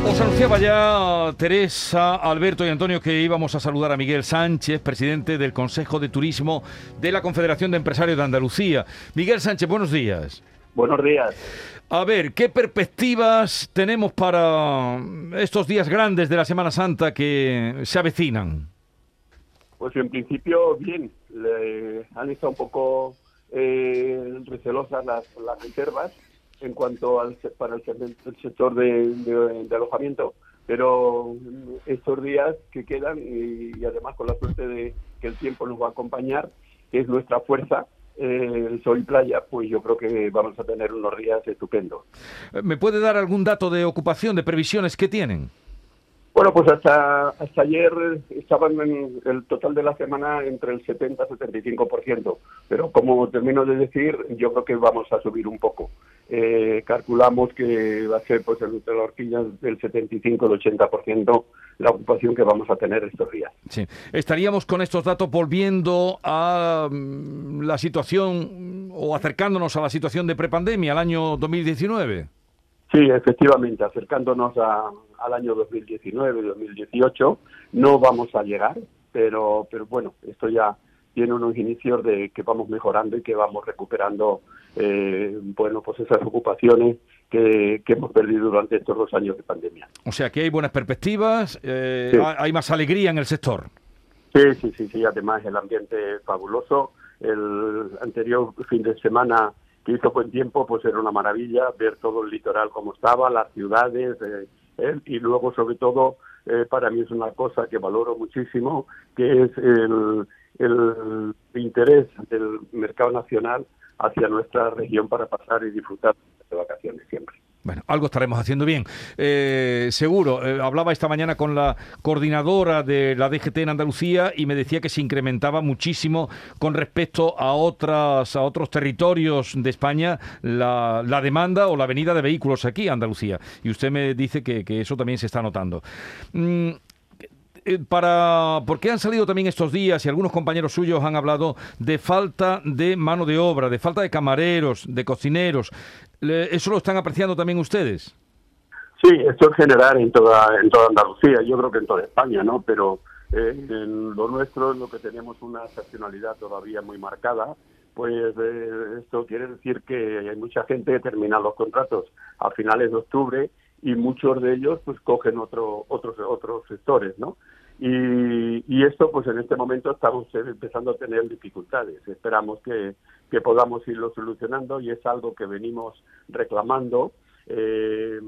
Anunciaba ya Teresa, Alberto y Antonio que íbamos a saludar a Miguel Sánchez, presidente del Consejo de Turismo de la Confederación de Empresarios de Andalucía. Miguel Sánchez, buenos días. Buenos días. A ver, ¿qué perspectivas tenemos para estos días grandes de la Semana Santa que se avecinan? Pues en principio, bien. Le han estado un poco eh, recelosas las, las reservas en cuanto al para el, sector de, alojamiento, pero estos días que quedan y, además con la suerte de que el tiempo nos va a acompañar, que es nuestra fuerza, eh, sol y playa, pues yo creo que vamos a tener unos días estupendos. ¿Me puede dar algún dato de ocupación, de previsiones que tienen? Bueno, pues hasta, hasta ayer estaban en el total de la semana entre el 70 y 75%, pero como termino de decir, yo creo que vamos a subir un poco. Eh, calculamos que va a ser pues entre la horquilla del 75 al 80% la ocupación que vamos a tener estos días. Sí. Estaríamos con estos datos volviendo a mm, la situación o acercándonos a la situación de prepandemia, al año 2019. Sí, efectivamente, acercándonos al año 2019-2018, no vamos a llegar, pero, pero bueno, esto ya tiene unos inicios de que vamos mejorando y que vamos recuperando, eh, bueno, pues esas ocupaciones que, hemos perdido durante estos dos años de pandemia. O sea que hay buenas perspectivas, eh, hay más alegría en el sector. Sí, sí, sí, sí, además el ambiente es fabuloso. El anterior fin de semana que hizo buen tiempo, pues era una maravilla ver todo el litoral como estaba, las ciudades, eh, eh, y luego sobre todo eh, para mí es una cosa que valoro muchísimo, que es el, el interés del mercado nacional hacia nuestra región para pasar y disfrutar de vacaciones siempre. Bueno, algo estaremos haciendo bien. Eh, seguro, eh, hablaba esta mañana con la coordinadora de la DGT en Andalucía y me decía que se incrementaba muchísimo con respecto a otras a otros territorios de España la, demanda o la venida de vehículos aquí a Andalucía. Y usted me dice que, eso también se está notando. Mm, eh, para porque han salido también estos días y algunos compañeros suyos han hablado de falta de mano de obra, de falta de camareros, de cocineros. ¿Eso lo están apreciando también ustedes? Sí, esto en general en toda, en toda Andalucía, yo creo que en toda España, ¿no? Pero eh, en lo nuestro, en lo que tenemos una excepcionalidad todavía muy marcada, pues eh, esto quiere decir que hay mucha gente que termina los contratos a finales de octubre y muchos de ellos pues cogen otro, otros otros sectores, ¿no? Y, y, esto, pues en este momento estamos empezando a tener dificultades. Esperamos que, que podamos irlo solucionando y es algo que venimos reclamando eh,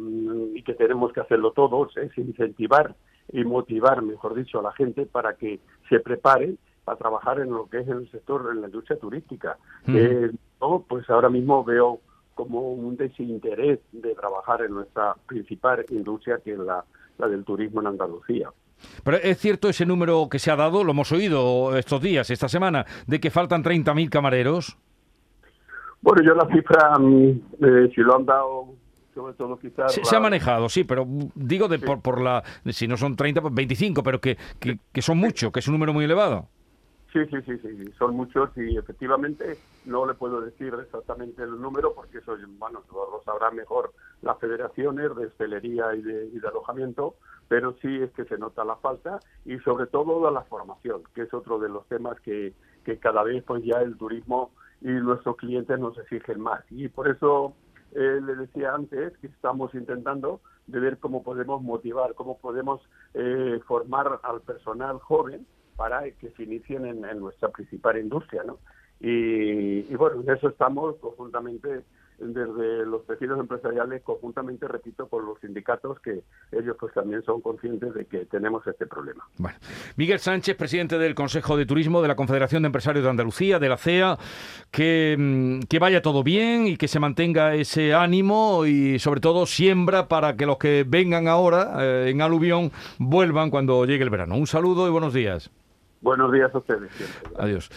y que tenemos que hacerlo todos, es incentivar y motivar, mejor dicho, a la gente para que se prepare para trabajar en lo que es el sector, en la industria turística. Eh, pues ahora mismo veo como un desinterés de trabajar en nuestra principal industria, que es la, la del turismo en Andalucía. Pero es cierto ese número que se ha dado, lo hemos oído estos días, esta semana, de que faltan 30.000 camareros. Bueno, yo la cifra, mm, eh, si lo han dado, sobre todo quizás... Se, ha manejado, sí, pero digo de, Por, por, la... Si no son 30, pues 25, pero que, que, que son muchos, que es un número muy elevado. Sí, sí, sí, sí, son muchos y efectivamente no le puedo decir exactamente el número porque eso, bueno, lo sabrán mejor las federaciones de hostelería y de, y de alojamiento, pero sí es que se nota la falta y sobre todo la formación, que es otro de los temas que, que cada vez pues ya el turismo y nuestros clientes nos exigen más. Y por eso eh, le decía antes que estamos intentando de ver cómo podemos motivar, cómo podemos eh, formar al personal joven para que se inicien en, nuestra principal industria, ¿no? Y, y, bueno, en eso estamos conjuntamente desde los tejidos empresariales, conjuntamente, repito, con los sindicatos, que ellos pues también son conscientes de que tenemos este problema. Bueno, Miguel Sánchez, presidente del Consejo de Turismo de la Confederación de Empresarios de Andalucía, de la CEA, que, mm, que vaya todo bien y que se mantenga ese ánimo y sobre todo siembra para que los que vengan ahora eh, en aluvión vuelvan cuando llegue el verano. Un saludo y buenos días. Buenos días a ustedes. Adiós.